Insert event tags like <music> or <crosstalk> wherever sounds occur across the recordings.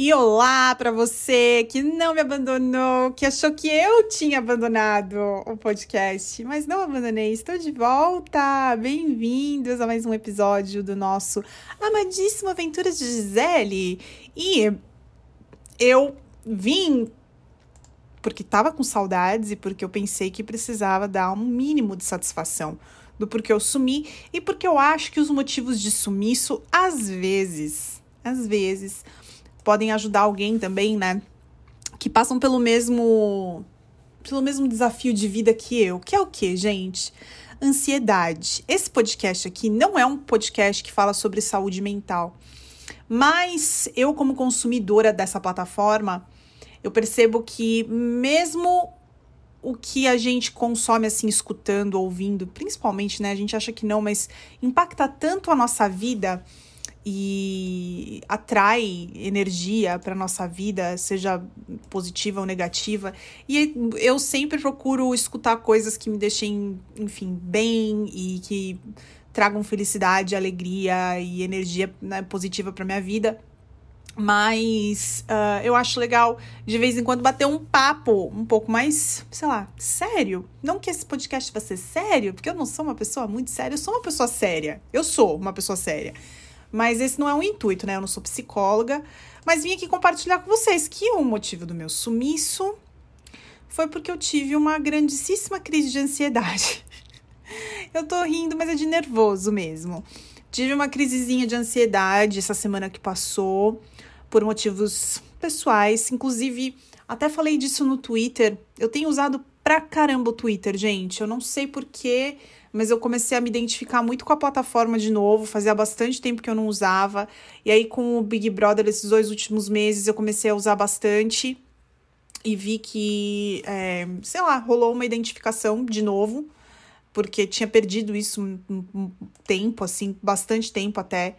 E olá para você que não me abandonou, que achou que eu tinha abandonado o podcast, mas não abandonei, estou de volta. Bem-vindos a mais um episódio do nosso amadíssimo Aventuras de Gisele. E eu vim porque estava com saudades e porque eu pensei que precisava dar um mínimo de satisfação do porquê eu sumi e porque eu acho que os motivos de sumiço às vezes, às vezes podem ajudar alguém também, né? Que passam pelo mesmo pelo mesmo desafio de vida que eu. Que é o que, gente? Ansiedade. Esse podcast aqui não é um podcast que fala sobre saúde mental. Mas eu, como consumidora dessa plataforma, eu percebo que mesmo o que a gente consome assim, escutando, ouvindo, principalmente, né? A gente acha que não, mas impacta tanto a nossa vida e atrai energia para nossa vida, seja positiva ou negativa. E eu sempre procuro escutar coisas que me deixem, enfim, bem e que tragam felicidade, alegria e energia né, positiva para minha vida. Mas uh, eu acho legal de vez em quando bater um papo um pouco mais, sei lá, sério. Não que esse podcast vá ser sério, porque eu não sou uma pessoa muito séria, eu sou uma pessoa séria. Eu sou uma pessoa séria. Mas esse não é o intuito, né? Eu não sou psicóloga, mas vim aqui compartilhar com vocês que o motivo do meu sumiço foi porque eu tive uma grandíssima crise de ansiedade. <laughs> eu tô rindo, mas é de nervoso mesmo. Tive uma crisezinha de ansiedade essa semana que passou, por motivos pessoais. Inclusive, até falei disso no Twitter. Eu tenho usado pra caramba o Twitter, gente. Eu não sei porquê mas eu comecei a me identificar muito com a plataforma de novo, fazia bastante tempo que eu não usava. E aí, com o Big Brother, esses dois últimos meses, eu comecei a usar bastante e vi que, é, sei lá, rolou uma identificação de novo, porque tinha perdido isso um, tempo, assim, bastante tempo até.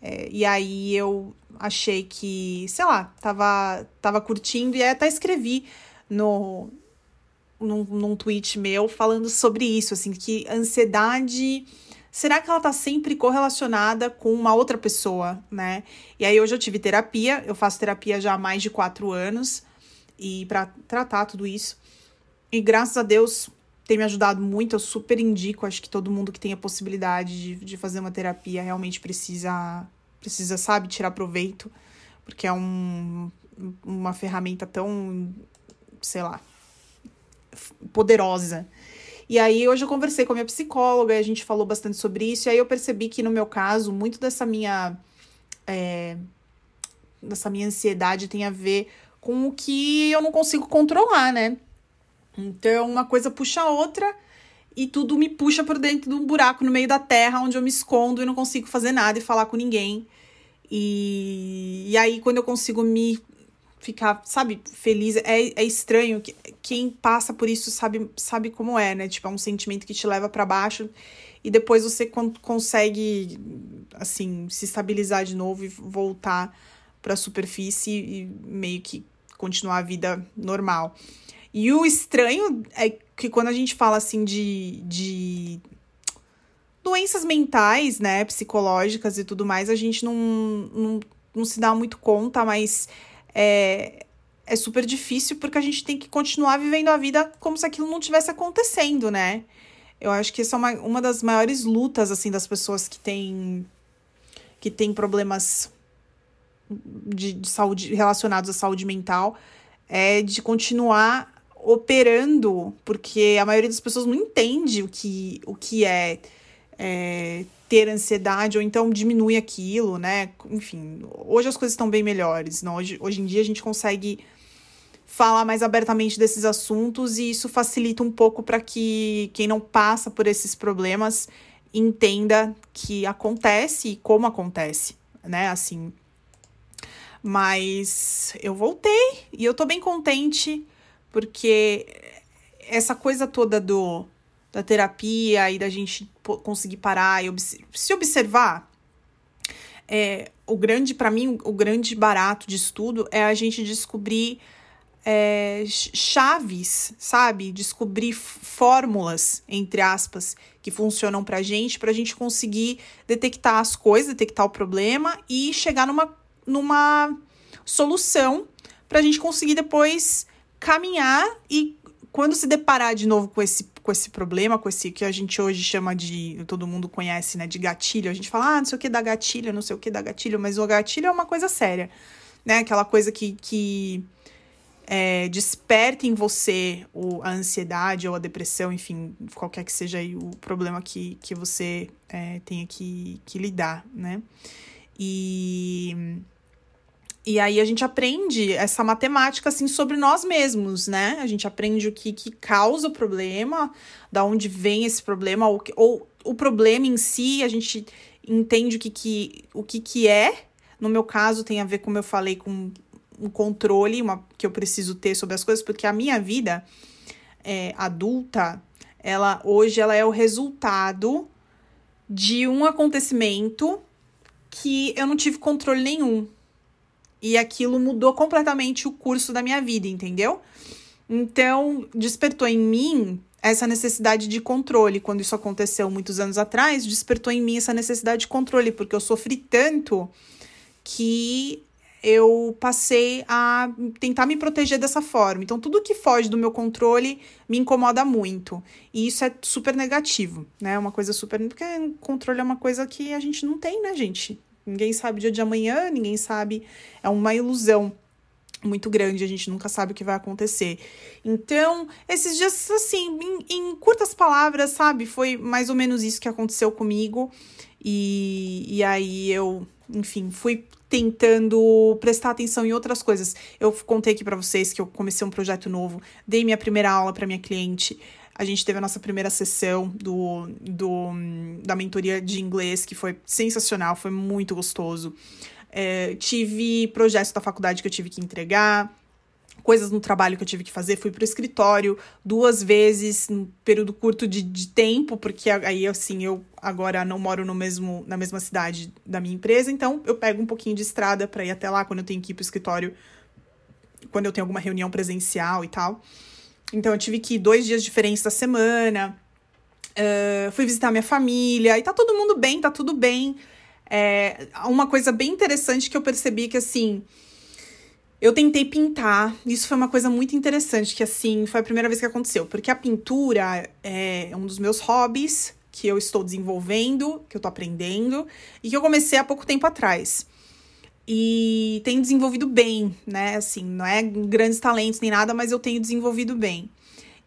É, e aí eu achei que, sei lá, tava, tava curtindo e aí até escrevi no, num, num tweet meu falando sobre isso, assim, que ansiedade. Será que ela tá sempre correlacionada com uma outra pessoa, né? E aí hoje eu tive terapia, eu faço terapia já há mais de quatro anos e para tratar tudo isso. E graças a Deus tem me ajudado muito, eu super indico, acho que todo mundo que tem a possibilidade de, de fazer uma terapia realmente precisa, precisa, sabe, tirar proveito, porque é um, uma ferramenta tão, sei lá, poderosa. E aí hoje eu conversei com a minha psicóloga e a gente falou bastante sobre isso. E aí eu percebi que no meu caso, muito dessa minha. É, dessa minha ansiedade tem a ver com o que eu não consigo controlar, né? Então uma coisa puxa a outra e tudo me puxa por dentro de um buraco no meio da terra onde eu me escondo e não consigo fazer nada e falar com ninguém. E, e aí, quando eu consigo me ficar, sabe, feliz. É, é estranho. que Quem passa por isso sabe, sabe como é, né? Tipo, é um sentimento que te leva para baixo e depois você consegue, assim, se estabilizar de novo e voltar para a superfície e meio que continuar a vida normal. E o estranho é que quando a gente fala assim de, de doenças mentais, né, psicológicas e tudo mais, a gente não, não, não se dá muito conta, mas é, é super difícil porque a gente tem que continuar vivendo a vida como se aquilo não tivesse acontecendo, né? Eu acho que essa é uma, uma das maiores lutas, assim, das pessoas que têm que tem problemas de, de saúde relacionados à saúde mental, é de continuar operando, porque a maioria das pessoas não entende o que, o que é, é ter ansiedade ou então diminui aquilo, né? Enfim, hoje as coisas estão bem melhores. Não? Hoje, hoje em dia a gente consegue falar mais abertamente desses assuntos e isso facilita um pouco para que quem não passa por esses problemas entenda que acontece e como acontece, né? Assim. Mas eu voltei e eu tô bem contente porque essa coisa toda do da terapia e da gente conseguir parar e se observar. É, o grande, para mim, o grande barato de estudo é a gente descobrir é, chaves, sabe? Descobrir fórmulas, entre aspas, que funcionam pra gente, pra gente conseguir detectar as coisas, detectar o problema e chegar numa, numa solução para a gente conseguir depois caminhar e quando se deparar de novo com esse, com esse problema, com esse que a gente hoje chama de, todo mundo conhece, né, de gatilho, a gente fala, ah, não sei o que dá gatilho, não sei o que dá gatilho, mas o gatilho é uma coisa séria, né, aquela coisa que, que é, desperta em você o, a ansiedade ou a depressão, enfim, qualquer que seja o problema que, que você é, tenha que, que lidar, né, e e aí a gente aprende essa matemática assim sobre nós mesmos, né? A gente aprende o que, que causa o problema, da onde vem esse problema, ou, ou o problema em si, a gente entende o que, que, o que, que é. No meu caso, tem a ver, como eu falei, com um controle uma, que eu preciso ter sobre as coisas, porque a minha vida é, adulta, ela hoje ela é o resultado de um acontecimento que eu não tive controle nenhum. E aquilo mudou completamente o curso da minha vida, entendeu? Então, despertou em mim essa necessidade de controle. Quando isso aconteceu muitos anos atrás, despertou em mim essa necessidade de controle, porque eu sofri tanto que eu passei a tentar me proteger dessa forma. Então, tudo que foge do meu controle me incomoda muito. E isso é super negativo, né? É uma coisa super. Porque controle é uma coisa que a gente não tem, né, gente? Ninguém sabe o dia de amanhã, ninguém sabe. É uma ilusão muito grande, a gente nunca sabe o que vai acontecer. Então, esses dias, assim, em, em curtas palavras, sabe? Foi mais ou menos isso que aconteceu comigo. E, e aí eu, enfim, fui tentando prestar atenção em outras coisas. Eu contei aqui para vocês que eu comecei um projeto novo, dei minha primeira aula para minha cliente. A gente teve a nossa primeira sessão do, do, da mentoria de inglês, que foi sensacional, foi muito gostoso. É, tive projetos da faculdade que eu tive que entregar, coisas no trabalho que eu tive que fazer. Fui pro escritório duas vezes, num período curto de, de tempo, porque aí, assim, eu agora não moro no mesmo, na mesma cidade da minha empresa, então eu pego um pouquinho de estrada para ir até lá quando eu tenho que ir pro escritório, quando eu tenho alguma reunião presencial e tal. Então eu tive que ir dois dias diferentes da semana. Uh, fui visitar minha família e tá todo mundo bem, tá tudo bem. É, uma coisa bem interessante que eu percebi que assim. Eu tentei pintar, isso foi uma coisa muito interessante, que assim, foi a primeira vez que aconteceu, porque a pintura é um dos meus hobbies que eu estou desenvolvendo, que eu tô aprendendo, e que eu comecei há pouco tempo atrás e tenho desenvolvido bem, né? Assim, não é grandes talentos nem nada, mas eu tenho desenvolvido bem.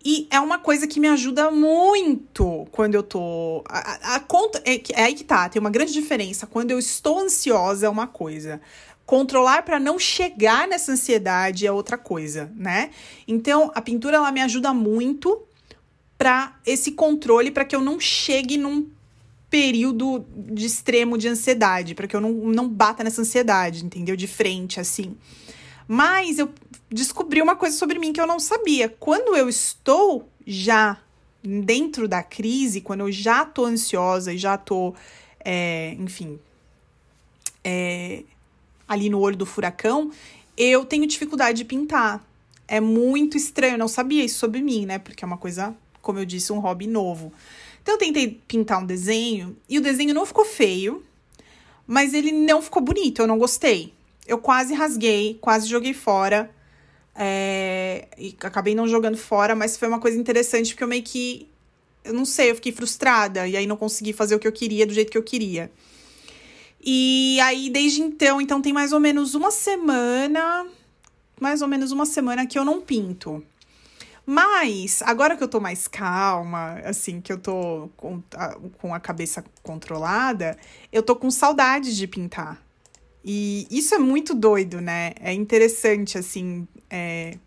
E é uma coisa que me ajuda muito quando eu tô. A, a, conta. É, é, aí que tá, tem uma grande diferença. Quando eu estou ansiosa é uma coisa. Controlar para não chegar nessa ansiedade é outra coisa, né? Então, a pintura ela me ajuda muito para esse controle, para que eu não chegue num período de extremo de ansiedade, para que eu não, não bata nessa ansiedade, entendeu? De frente, assim. Mas eu descobri uma coisa sobre mim que eu não sabia. Quando eu estou já dentro da crise, quando eu já tô ansiosa e já tô, é, enfim, é, ali no olho do furacão, eu tenho dificuldade de pintar. É muito estranho, eu não sabia isso sobre mim, né? Porque é uma coisa, como eu disse, um hobby novo. Então eu tentei pintar um desenho e o desenho não ficou feio, mas ele não ficou bonito, eu não gostei. Eu quase rasguei, quase joguei fora. É, e acabei não jogando fora, mas foi uma coisa interessante porque eu meio que. Eu não sei, eu fiquei frustrada e aí não consegui fazer o que eu queria do jeito que eu queria. E aí, desde então, então tem mais ou menos uma semana. Mais ou menos uma semana que eu não pinto. Mas, agora que eu tô mais calma, assim, que eu tô com a, com a cabeça controlada, eu tô com saudade de pintar. E isso é muito doido, né? É interessante, assim, é,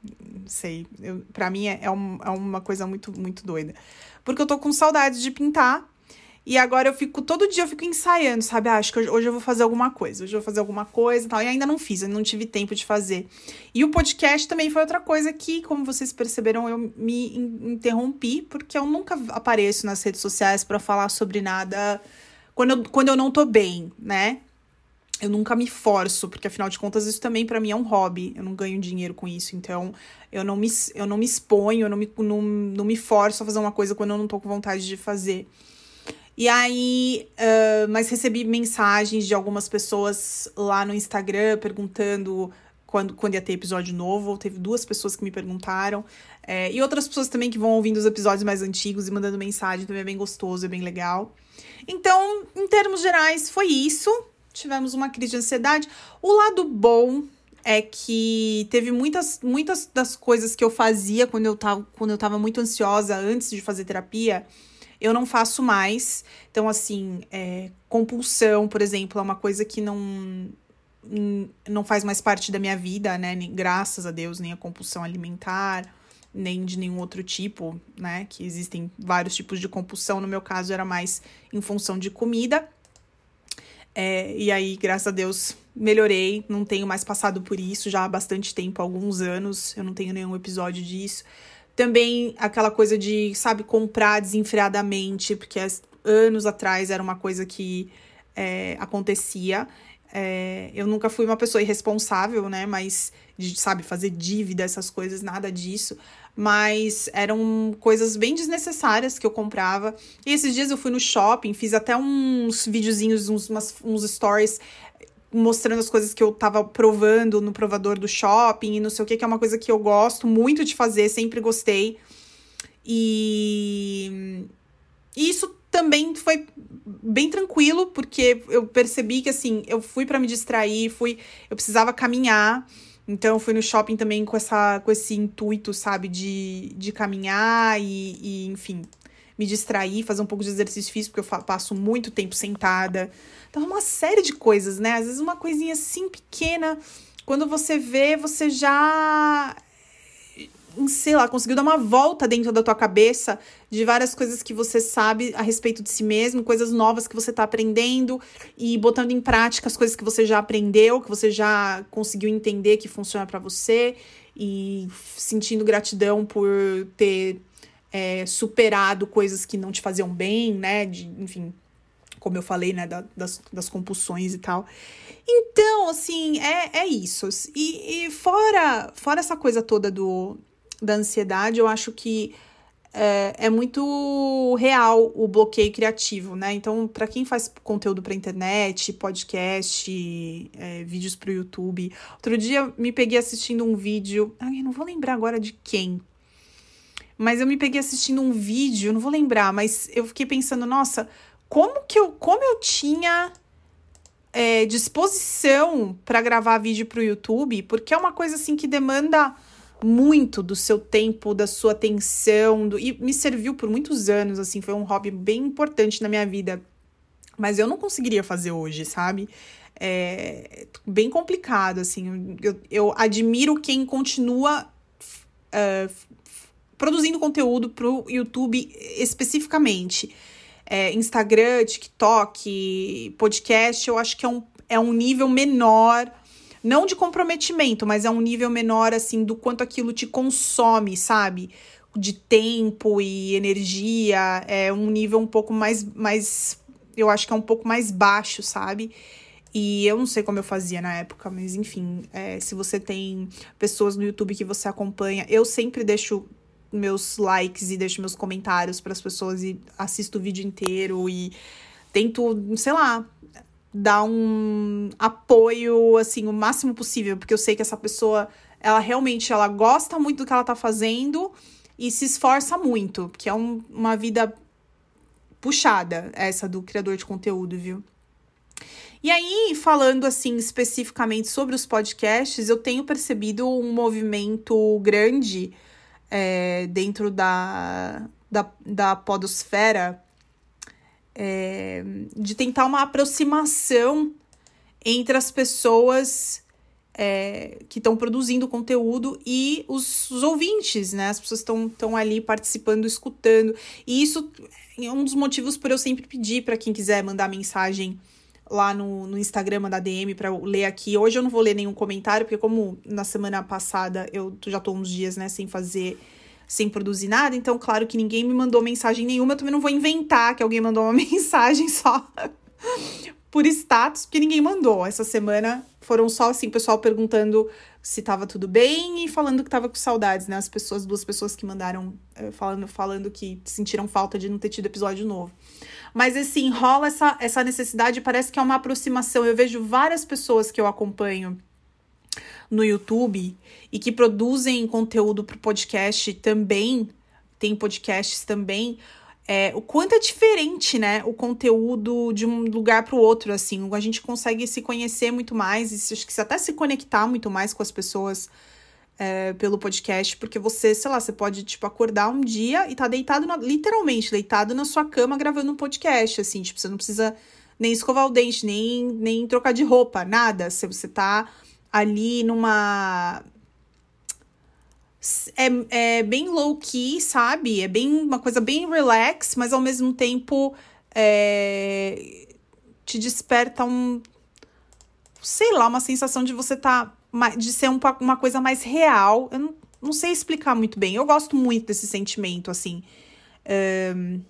sei, eu, pra mim é, é, um, é uma coisa muito, muito doida. Porque eu tô com saudade de pintar e agora eu fico, todo dia eu fico ensaiando, sabe? Ah, acho que hoje eu vou fazer alguma coisa, hoje eu vou fazer alguma coisa e tal. E ainda não fiz, eu não tive tempo de fazer. E o podcast também foi outra coisa que, como vocês perceberam, eu me interrompi, porque eu nunca apareço nas redes sociais para falar sobre nada quando eu, quando eu não tô bem, né? Eu nunca me forço, porque afinal de contas isso também para mim é um hobby. Eu não ganho dinheiro com isso, então eu não me, eu não me exponho, eu não me, não, não me forço a fazer uma coisa quando eu não tô com vontade de fazer. E aí, uh, mas recebi mensagens de algumas pessoas lá no Instagram perguntando quando, quando ia ter episódio novo. Teve duas pessoas que me perguntaram. É, e outras pessoas também que vão ouvindo os episódios mais antigos e mandando mensagem. Também é bem gostoso, é bem legal. Então, em termos gerais, foi isso. Tivemos uma crise de ansiedade. O lado bom é que teve muitas, muitas das coisas que eu fazia quando eu tava, quando eu tava muito ansiosa antes de fazer terapia, eu não faço mais. Então, assim, é, compulsão, por exemplo, é uma coisa que não, não faz mais parte da minha vida, né? Graças a Deus, nem a compulsão alimentar, nem de nenhum outro tipo, né? Que existem vários tipos de compulsão. No meu caso, era mais em função de comida. É, e aí, graças a Deus, melhorei. Não tenho mais passado por isso já há bastante tempo alguns anos. Eu não tenho nenhum episódio disso. Também aquela coisa de, sabe, comprar desenfreadamente, porque anos atrás era uma coisa que é, acontecia. É, eu nunca fui uma pessoa irresponsável, né? Mas, de, sabe, fazer dívida, essas coisas, nada disso mas eram coisas bem desnecessárias que eu comprava. E esses dias eu fui no shopping, fiz até uns videozinhos, uns, umas, uns stories mostrando as coisas que eu tava provando no provador do shopping e não sei o que, que é uma coisa que eu gosto muito de fazer, sempre gostei. E, isso também foi bem tranquilo, porque eu percebi que assim, eu fui para me distrair, fui, eu precisava caminhar. Então, eu fui no shopping também com, essa, com esse intuito, sabe, de, de caminhar e, e, enfim, me distrair, fazer um pouco de exercício físico, porque eu passo muito tempo sentada. Então, uma série de coisas, né? Às vezes, uma coisinha assim pequena, quando você vê, você já sei lá, conseguiu dar uma volta dentro da tua cabeça de várias coisas que você sabe a respeito de si mesmo, coisas novas que você está aprendendo e botando em prática as coisas que você já aprendeu, que você já conseguiu entender que funciona para você e sentindo gratidão por ter é, superado coisas que não te faziam bem, né? De, enfim, como eu falei, né, da, das, das compulsões e tal. Então, assim, é, é isso. E, e fora, fora essa coisa toda do, da ansiedade, eu acho que é, é muito real o bloqueio criativo, né? Então, para quem faz conteúdo para internet, podcast, é, vídeos para o YouTube, outro dia me peguei assistindo um vídeo, ai, não vou lembrar agora de quem, mas eu me peguei assistindo um vídeo, não vou lembrar, mas eu fiquei pensando, nossa, como que eu, como eu tinha é, disposição para gravar vídeo para o YouTube, porque é uma coisa assim que demanda muito do seu tempo, da sua atenção, do... e me serviu por muitos anos, assim, foi um hobby bem importante na minha vida. Mas eu não conseguiria fazer hoje, sabe? É bem complicado, assim. Eu, eu admiro quem continua uh, produzindo conteúdo pro YouTube especificamente. É, Instagram, TikTok, podcast, eu acho que é um, é um nível menor não de comprometimento, mas é um nível menor, assim, do quanto aquilo te consome, sabe? De tempo e energia. É um nível um pouco mais. mais eu acho que é um pouco mais baixo, sabe? E eu não sei como eu fazia na época, mas enfim, é, se você tem pessoas no YouTube que você acompanha, eu sempre deixo meus likes e deixo meus comentários para as pessoas e assisto o vídeo inteiro e tento, sei lá, dar um apoio, assim, o máximo possível, porque eu sei que essa pessoa, ela realmente, ela gosta muito do que ela tá fazendo e se esforça muito, que é um, uma vida puxada, essa do criador de conteúdo, viu? E aí, falando assim especificamente sobre os podcasts, eu tenho percebido um movimento grande é, dentro da, da, da podosfera é, de tentar uma aproximação entre as pessoas é, que estão produzindo conteúdo e os, os, ouvintes, né? As pessoas estão ali participando, escutando. E isso é um dos motivos por eu sempre pedir para quem quiser mandar mensagem lá no, no Instagram, da DM para ler aqui. Hoje eu não vou ler nenhum comentário, porque como na semana passada eu já tô uns dias, né, sem fazer sem produzir nada, então claro que ninguém me mandou mensagem nenhuma, eu também não vou inventar que alguém mandou uma <laughs> mensagem só por status, porque ninguém mandou. Essa semana foram só assim, pessoal perguntando se tava tudo bem e falando que tava com saudades, né? As pessoas, duas pessoas que mandaram eh, falando, falando que sentiram falta de não ter tido episódio novo. Mas assim, rola essa, essa necessidade, parece que é uma aproximação. Eu vejo várias pessoas que eu acompanho no YouTube e que produzem conteúdo para o podcast também, tem podcasts também, é, o quanto é diferente, né, o conteúdo de um lugar para o outro, assim, a gente consegue se conhecer muito mais e que até se conectar muito mais com as pessoas é, pelo podcast, porque você, sei lá, você pode, tipo, acordar um dia e tá deitado, na, literalmente, deitado na sua cama gravando um podcast, assim, tipo, você não precisa nem escovar o dente, nem, nem trocar de roupa, nada, se você tá ali numa é, é bem low key, sabe? É bem uma coisa bem relax, mas ao mesmo tempo é, te desperta um sei lá, uma sensação de você tá de ser um, uma coisa mais real. Eu não, não sei explicar muito bem. Eu gosto muito desse sentimento, assim. Um,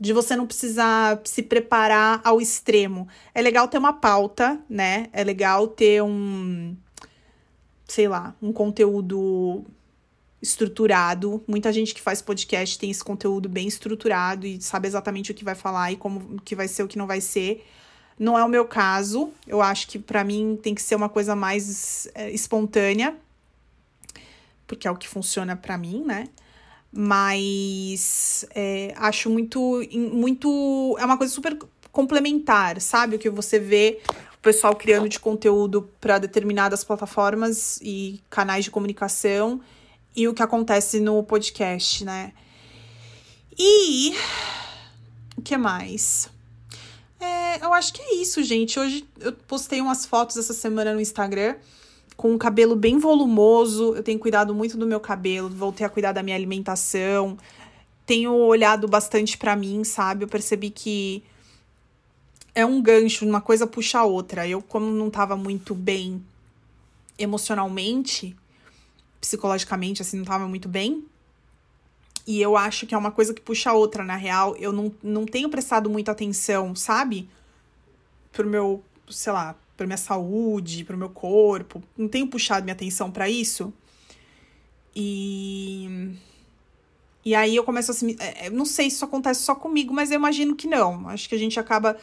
de você não precisar se preparar ao extremo. É legal ter uma pauta, né? É legal ter um sei lá, um conteúdo estruturado. Muita gente que faz podcast tem esse conteúdo bem estruturado e sabe exatamente o que vai falar e como que vai ser, o que não vai ser. Não é o meu caso. Eu acho que para mim tem que ser uma coisa mais é, espontânea, porque é o que funciona para mim, né? Mas é, acho muito, muito. É uma coisa super complementar, sabe? O que você vê pessoal criando de conteúdo para determinadas plataformas e canais de comunicação e o que acontece no podcast, né? E o que mais? É, eu acho que é isso, gente. Hoje eu postei umas fotos essa semana no Instagram com um cabelo bem volumoso. Eu tenho cuidado muito do meu cabelo, voltei a cuidar da minha alimentação. Tenho olhado bastante para mim, sabe? Eu percebi que é um gancho, uma coisa puxa a outra. Eu, como não tava muito bem emocionalmente, psicologicamente, assim, não tava muito bem. E eu acho que é uma coisa que puxa a outra, na real. Eu não, não tenho prestado muita atenção, sabe? Pro meu, sei lá, pra minha saúde, pro meu corpo. Não tenho puxado minha atenção para isso. E e aí eu começo assim, é, não sei se isso acontece só comigo, mas eu imagino que não. Acho que a gente acaba,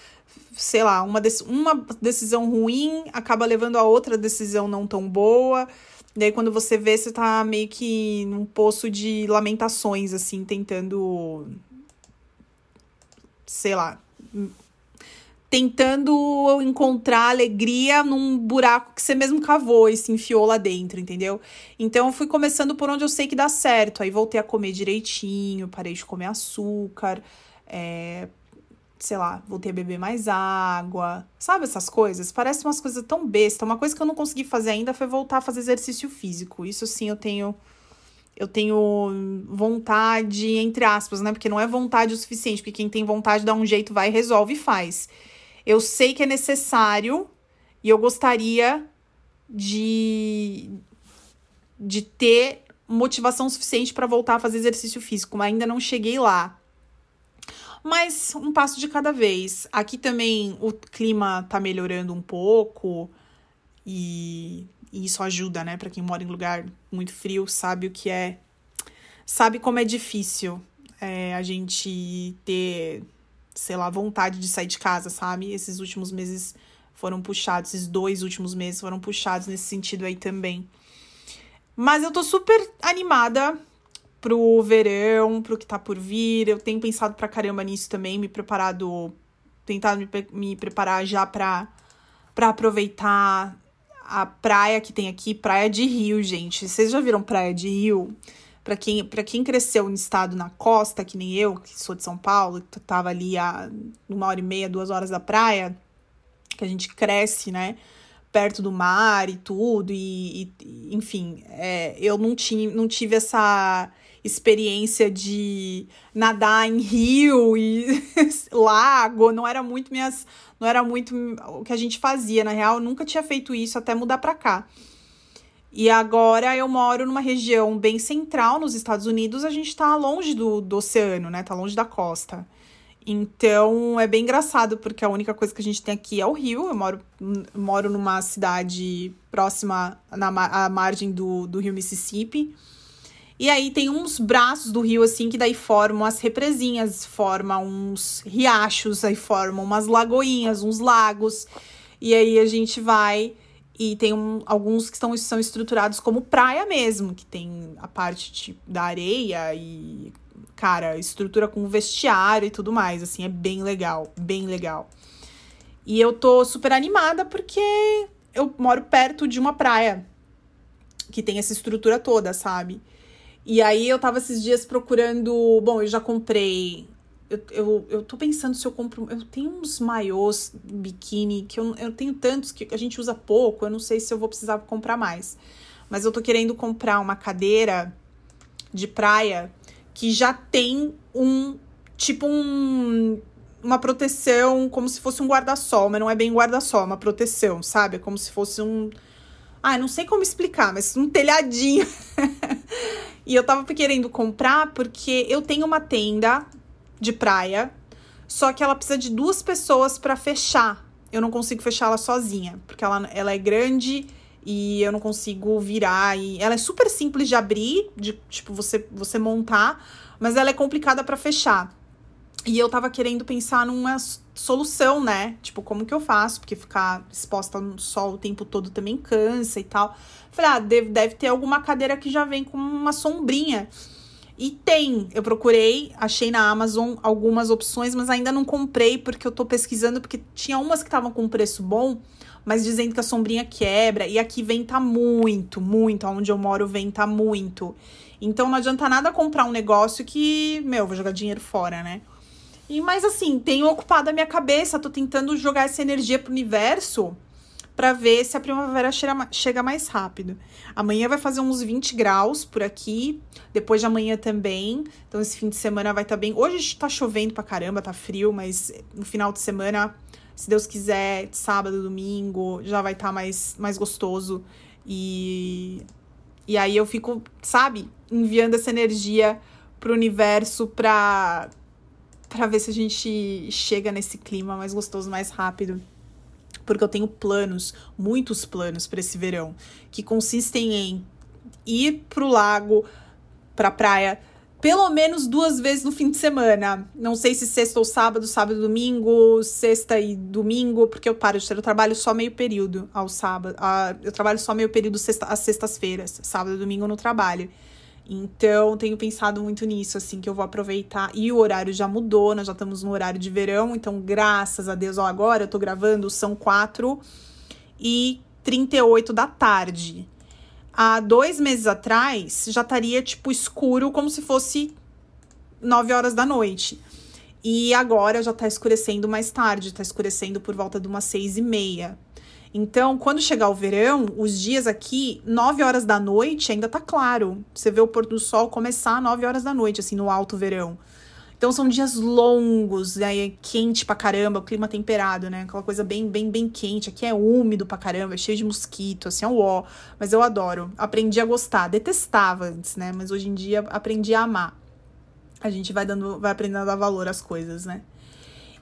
sei lá, uma, uma decisão ruim acaba levando a outra decisão não tão boa. E aí quando você vê, você tá meio que num poço de lamentações, assim, tentando. Sei lá, tentando encontrar alegria num buraco que você mesmo cavou e se enfiou lá dentro, entendeu? Então eu fui começando por onde eu sei que dá certo. Aí voltei a comer direitinho, parei de comer açúcar, é, sei lá, voltei a beber mais água. Sabe essas coisas? Parece umas coisas tão besta. Uma coisa que eu não consegui fazer ainda foi voltar a fazer exercício físico. Isso sim eu tenho eu tenho vontade, entre aspas, né? Porque não é vontade o suficiente, porque quem tem vontade dá um jeito, vai, resolve e faz. Eu sei que é necessário e eu gostaria de, de ter motivação suficiente para voltar a fazer exercício físico, mas ainda não cheguei lá. Mas um passo de cada vez. Aqui também o clima tá melhorando um pouco e, e isso ajuda, né? Para quem mora em lugar muito frio, sabe o que é. Sabe como é difícil é, a gente ter sei lá, vontade de sair de casa, sabe? Esses últimos meses foram puxados, esses dois últimos meses foram puxados nesse sentido aí também. Mas eu tô super animada pro verão, pro que tá por vir. Eu tenho pensado pra caramba nisso também, me preparado, tentado me, me preparar já pra, pra aproveitar a praia que tem aqui, praia de Rio, gente. Vocês já viram praia de Rio? para quem, pra quem cresceu no estado na costa, que nem eu, que sou de São Paulo, que tava ali a uma hora e meia, duas horas da praia, que a gente cresce, né? Perto do mar e tudo, e, e enfim, é, eu não, tinha, não tive essa experiência de nadar em rio e <laughs> lago, não era muito minhas, não era muito o que a gente fazia, na real, eu nunca tinha feito isso até mudar para cá. E agora eu moro numa região bem central nos Estados Unidos, a gente tá longe do, do oceano, né? Tá longe da costa. Então é bem engraçado, porque a única coisa que a gente tem aqui é o rio. Eu moro, moro numa cidade próxima na, à margem do, do rio Mississippi. E aí tem uns braços do rio, assim, que daí formam as represinhas, formam uns riachos, aí formam umas lagoinhas, uns lagos. E aí a gente vai E tem um, alguns que estão, são estruturados como praia mesmo, que tem a parte tipo, da areia e, cara, estrutura com vestiário e tudo mais. Assim, é bem legal, bem legal. E eu tô super animada porque eu moro perto de uma praia que tem essa estrutura toda, sabe? E aí eu tava esses dias procurando. Bom, eu já comprei eu, eu, eu tô pensando se eu compro. Eu tenho uns maiôs biquíni que eu, eu tenho tantos que a gente usa pouco. Eu não sei se eu vou precisar comprar mais. Mas eu tô querendo comprar uma cadeira de praia que já tem um. Tipo um. Uma proteção, como se fosse um guarda-sol, mas não é bem guarda-sol, é uma proteção, sabe? É como se fosse um. Ah, não sei como explicar, mas um telhadinho. <laughs> e eu tava querendo comprar porque eu tenho uma tenda de praia, só que ela precisa de duas pessoas para fechar. Eu não consigo fechar ela sozinha, porque ela, ela é grande e eu não consigo virar. E ela é super simples de abrir, de tipo você você montar, mas ela é complicada para fechar. E eu tava querendo pensar numa solução, né? Tipo, como que eu faço? Porque ficar exposta no sol o tempo todo também cansa e tal. Falei, ah, deve, deve ter alguma cadeira que já vem com uma sombrinha. E tem, eu procurei, achei na Amazon algumas opções, mas ainda não comprei porque eu tô pesquisando, porque tinha umas que estavam com preço bom, mas dizendo que a sombrinha quebra. E aqui venta muito, muito. Onde eu moro venta muito. Então não adianta nada comprar um negócio que, meu, vou jogar dinheiro fora, né? E mas assim, tenho ocupado a minha cabeça, tô tentando jogar essa energia pro universo para ver se a primavera chega mais rápido. Amanhã vai fazer uns 20 graus por aqui, depois de amanhã também. Então esse fim de semana vai estar tá bem. Hoje tá chovendo pra caramba, tá frio, mas no final de semana, se Deus quiser, sábado, domingo, já vai estar tá mais mais gostoso. E e aí eu fico, sabe, enviando essa energia pro universo pra para ver se a gente chega nesse clima mais gostoso mais rápido porque eu tenho planos, muitos planos para esse verão, que consistem em ir pro lago, pra praia, pelo menos duas vezes no fim de semana. Não sei se sexta ou sábado, sábado e domingo, sexta e domingo, porque eu paro de ter, eu trabalho só meio período ao sábado. Uh, eu trabalho só meio período sexta, às sextas-feiras, sábado e domingo no trabalho. Então, tenho pensado muito nisso, assim, que eu vou aproveitar. E o horário já mudou, nós já estamos no horário de verão, então, graças a Deus, ó, agora eu tô gravando, são 4 e 38 da tarde. Há dois meses atrás, já estaria, tipo, escuro, como se fosse 9 horas da noite. E agora já tá escurecendo mais tarde, tá escurecendo por volta de umas seis e meia. Então, quando chegar o verão, os dias aqui, 9 horas da noite, ainda tá claro. Você vê o pôr do sol começar 9 horas da noite, assim, no alto verão. Então são dias longos, aí é quente pra caramba, o clima temperado, né? Aquela coisa bem, bem, bem quente. Aqui é úmido pra caramba, é cheio de mosquito, assim, é um ó. Mas eu adoro. Aprendi a gostar. Detestava antes, né? Mas hoje em dia aprendi a amar. A gente vai dando, vai aprendendo a dar valor às coisas, né?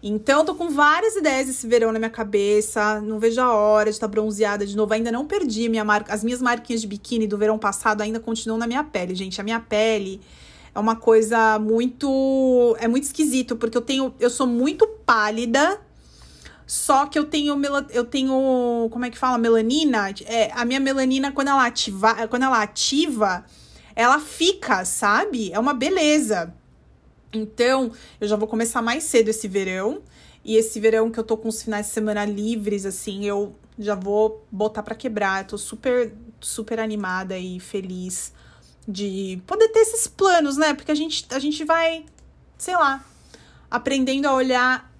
Então, tô com várias ideias esse verão na minha cabeça. Não vejo a hora de estar tá bronzeada de novo. Ainda não perdi minha marca. As minhas marquinhas de biquíni do verão passado ainda continuam na minha pele, gente. A minha pele é uma coisa muito. É muito esquisito, porque eu tenho. Eu sou muito pálida. Só que eu tenho eu tenho, como é que fala, melanina? É, a minha melanina quando ela ativa, quando ela ativa, ela fica, sabe? É uma beleza. Então, eu já vou começar mais cedo esse verão. E esse verão que eu tô com os finais de semana livres, assim, eu já vou botar para quebrar. Eu tô super, super animada e feliz de poder ter esses planos, né? Porque a gente, a gente vai, sei lá, aprendendo a olhar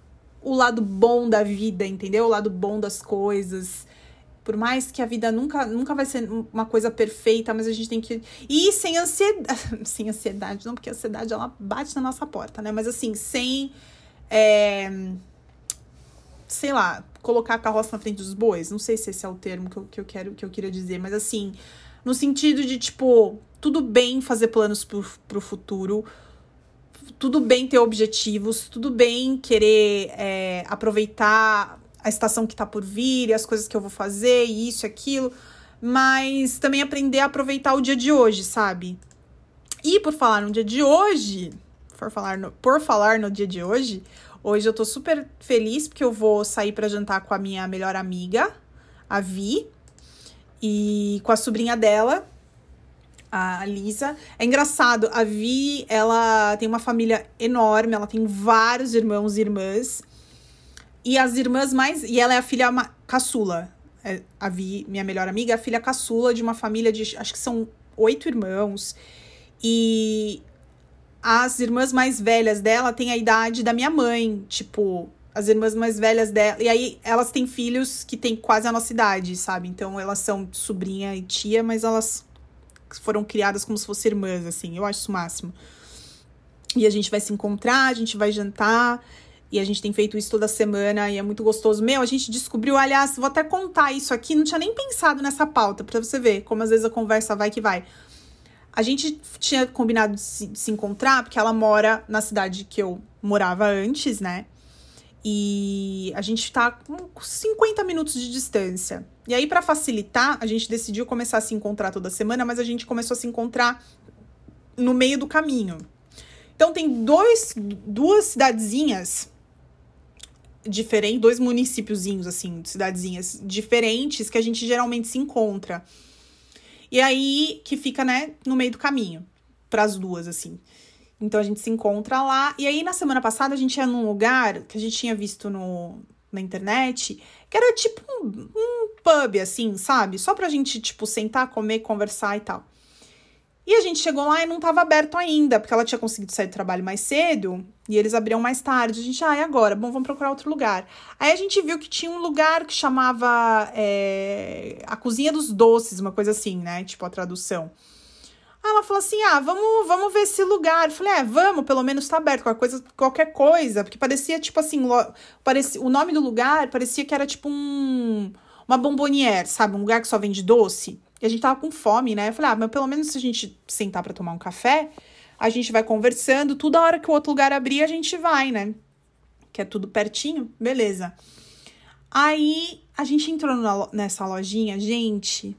o lado bom da vida, entendeu? O lado bom das coisas. Por mais que a vida nunca, nunca vai ser uma coisa perfeita, mas a gente tem que. E sem ansiedade. <laughs> sem ansiedade, não, porque a ansiedade ela bate na nossa porta, né? Mas assim, sem. É, sei lá, colocar a carroça na frente dos bois. Não sei se esse é o termo que eu, que eu quero que eu queria dizer, mas assim, no sentido de, tipo, tudo bem fazer planos pro, pro futuro tudo bem ter objetivos, tudo bem querer é, aproveitar a estação que tá por vir, e as coisas que eu vou fazer, e isso, aquilo, mas também aprender a aproveitar o dia de hoje, sabe? E por falar no dia de hoje, por falar no, por falar no dia de hoje, hoje eu tô super feliz porque eu vou sair para jantar com a minha melhor amiga, a Vi. e com a sobrinha dela, a Lisa. É engraçado, a Vi, ela tem uma família enorme, ela tem vários irmãos e irmãs. E as irmãs mais. E ela é a filha caçula. É, a Vi, minha melhor amiga, é a filha caçula de uma família de. Acho que são oito irmãos. E as irmãs mais velhas dela têm a idade da minha mãe. Tipo, as irmãs mais velhas dela. E aí elas têm filhos que têm quase a nossa idade, sabe? Então elas são sobrinha e tia, mas elas foram criadas como se fossem irmãs, assim. Eu acho isso o máximo. E a gente vai se encontrar, a gente vai jantar. E a gente tem feito isso toda semana e é muito gostoso. Meu, a gente descobriu, aliás, vou até contar isso aqui, não tinha nem pensado nessa pauta, pra você ver como às vezes a conversa vai que vai. A gente tinha combinado de se, de se encontrar, porque ela mora na cidade que eu morava antes, né? E a gente tá com 50 minutos de distância. E aí, para facilitar, a gente decidiu começar a se encontrar toda semana, mas a gente começou a se encontrar no meio do caminho. Então, tem dois, duas cidadezinhas diferentes, dois municípiozinhos, assim, cidadezinhas diferentes que a gente geralmente se encontra. E aí que fica, né, no meio do caminho, para as duas, assim. Então a gente se encontra lá. E aí na semana passada a gente ia num lugar que a gente tinha visto no, na internet, que era tipo um, um pub, assim, sabe? Só pra gente, tipo, sentar, comer, conversar e tal. E a gente chegou lá e não estava aberto ainda, porque ela tinha conseguido sair do trabalho mais cedo e eles abriam mais tarde. A gente, ah, e agora? Bom, vamos procurar outro lugar. Aí a gente viu que tinha um lugar que chamava é, a Cozinha dos Doces, uma coisa assim, né? Tipo a tradução. Aí ela falou assim: ah, vamos, vamos ver esse lugar. Eu falei, é, vamos, pelo menos tá aberto, qualquer coisa, qualquer coisa. Porque parecia, tipo assim, lo, parecia, o nome do lugar parecia que era tipo um, uma bombonière, sabe? Um lugar que só vende doce. E a gente tava com fome, né? Eu falei, ah, mas pelo menos se a gente sentar para tomar um café, a gente vai conversando, toda hora que o outro lugar abrir, a gente vai, né? Que é tudo pertinho, beleza. Aí a gente entrou na, nessa lojinha, gente,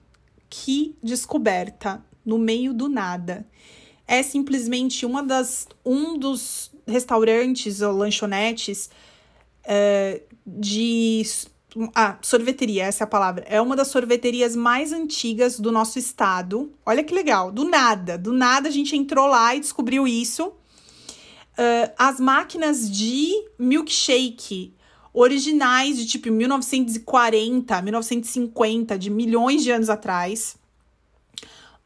que descoberta no meio do nada. É simplesmente uma das um dos restaurantes ou lanchonetes uh, de ah, sorveteria, essa é a palavra. É uma das sorveterias mais antigas do nosso estado. Olha que legal, do nada, do nada a gente entrou lá e descobriu isso. Uh, as máquinas de milkshake originais de tipo 1940, 1950, de milhões de anos atrás.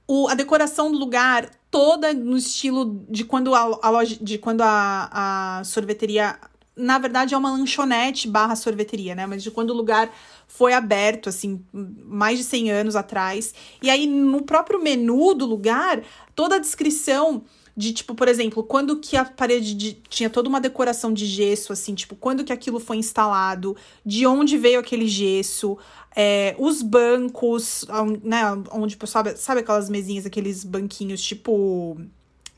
O, a decoração do lugar toda no estilo de quando a, a loja, de quando a, a sorveteria na verdade, é uma lanchonete barra sorveteria, né? Mas de quando o lugar foi aberto, assim, mais de 100 anos atrás. E aí, no próprio menu do lugar, toda a descrição de, tipo, por exemplo, quando que a parede de, tinha toda uma decoração de gesso, assim, tipo, quando que aquilo foi instalado, de onde veio aquele gesso, é, os bancos, né, onde, sabe, sabe aquelas mesinhas, aqueles banquinhos, tipo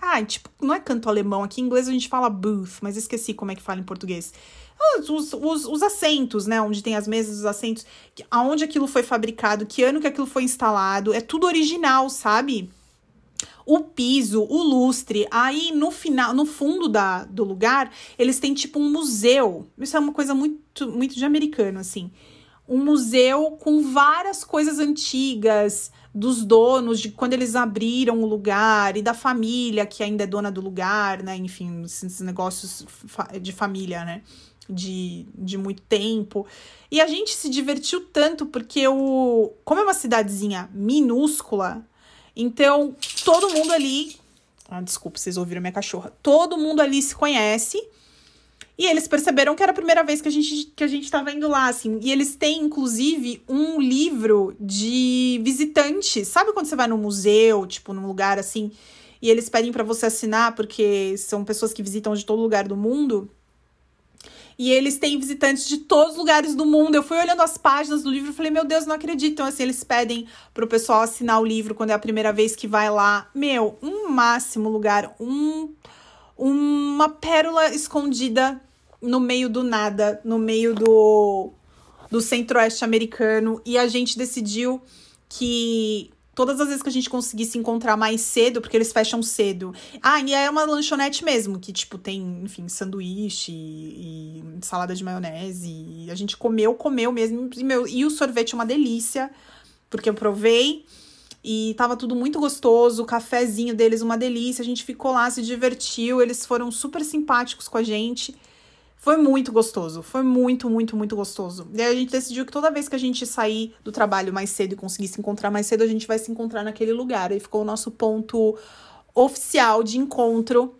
ah, tipo, não é canto alemão. Aqui em inglês a gente fala booth, mas esqueci como é que fala em português. Ah, os, os, os assentos, né? Onde tem as mesas, os assentos. Aonde aquilo foi fabricado, que ano que aquilo foi instalado. É tudo original, sabe? o piso, o lustre. Aí no final, no fundo da, do lugar, eles têm tipo um museu. Isso é uma coisa muito, muito de americano, assim. Um museu com várias coisas antigas, dos donos, de quando eles abriram o lugar, e da família que ainda é dona do lugar, né? Enfim, esses negócios de família, né? De, de muito tempo. E a gente se divertiu tanto porque o. Como é uma cidadezinha minúscula, então todo mundo ali. Ah, desculpa, vocês ouviram minha cachorra. Todo mundo ali se conhece. E eles perceberam que era a primeira vez que a gente que a gente estava indo lá, assim. E eles têm, inclusive, um livro de visitantes. Sabe quando você vai num museu, tipo, num lugar assim, e eles pedem para você assinar, porque são pessoas que visitam de todo lugar do mundo? E eles têm visitantes de todos os lugares do mundo. Eu fui olhando as páginas do livro e falei, meu Deus, não acredito. Então, assim, eles pedem pro pessoal assinar o livro quando é a primeira vez que vai lá. Meu, um máximo lugar, um uma pérola escondida no meio do nada, no meio do, do centro-oeste americano. E a gente decidiu que todas as vezes que a gente conseguisse encontrar mais cedo, porque eles fecham cedo. Ah, e é uma lanchonete mesmo, que, tipo, tem, enfim, sanduíche e, e salada de maionese. E a gente comeu, comeu mesmo. E, meu, e o sorvete é uma delícia. porque eu provei e tava tudo muito gostoso, o cafezinho deles uma delícia, a gente ficou lá, se divertiu, eles foram super simpáticos com a gente. Foi muito gostoso, foi muito, muito, muito gostoso. E aí a gente decidiu que toda vez que a gente sair do trabalho mais cedo e conseguir se encontrar mais cedo, a gente vai se encontrar naquele lugar. Aí ficou o nosso ponto oficial de encontro.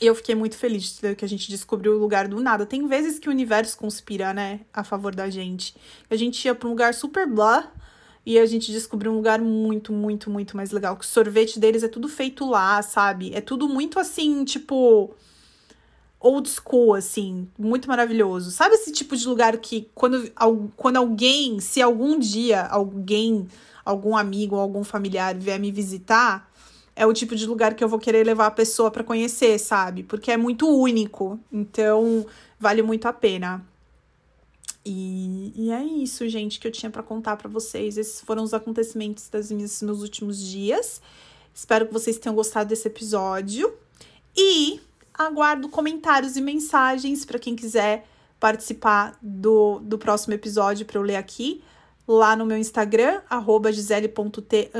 E eu fiquei muito feliz que a gente descobriu o lugar do nada. Tem vezes que o universo conspira, né, a favor da gente. A gente ia pra um lugar super blá, e a gente descobriu um lugar muito, muito, muito mais legal. Que o sorvete deles é tudo feito lá, sabe? É tudo muito assim, tipo. Old school, assim. Muito maravilhoso. Sabe esse tipo de lugar que quando, quando alguém, se algum dia alguém, algum amigo algum familiar vier me visitar, é o tipo de lugar que eu vou querer levar a pessoa para conhecer, sabe? Porque é muito único. Então, vale muito a pena. E, e é isso, gente, que eu tinha para contar para vocês. Esses foram os acontecimentos das meus últimos dias. Espero que vocês tenham gostado desse episódio. E aguardo comentários e mensagens para quem quiser participar do, do próximo episódio para eu ler aqui. Lá no meu Instagram, gisele.t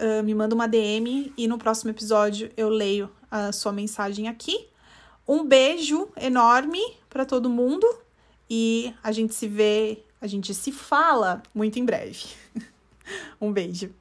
Uh, me manda uma DM e no próximo episódio eu leio a sua mensagem aqui. Um beijo enorme para todo mundo e a gente se vê, a gente se fala muito em breve. <laughs> um beijo.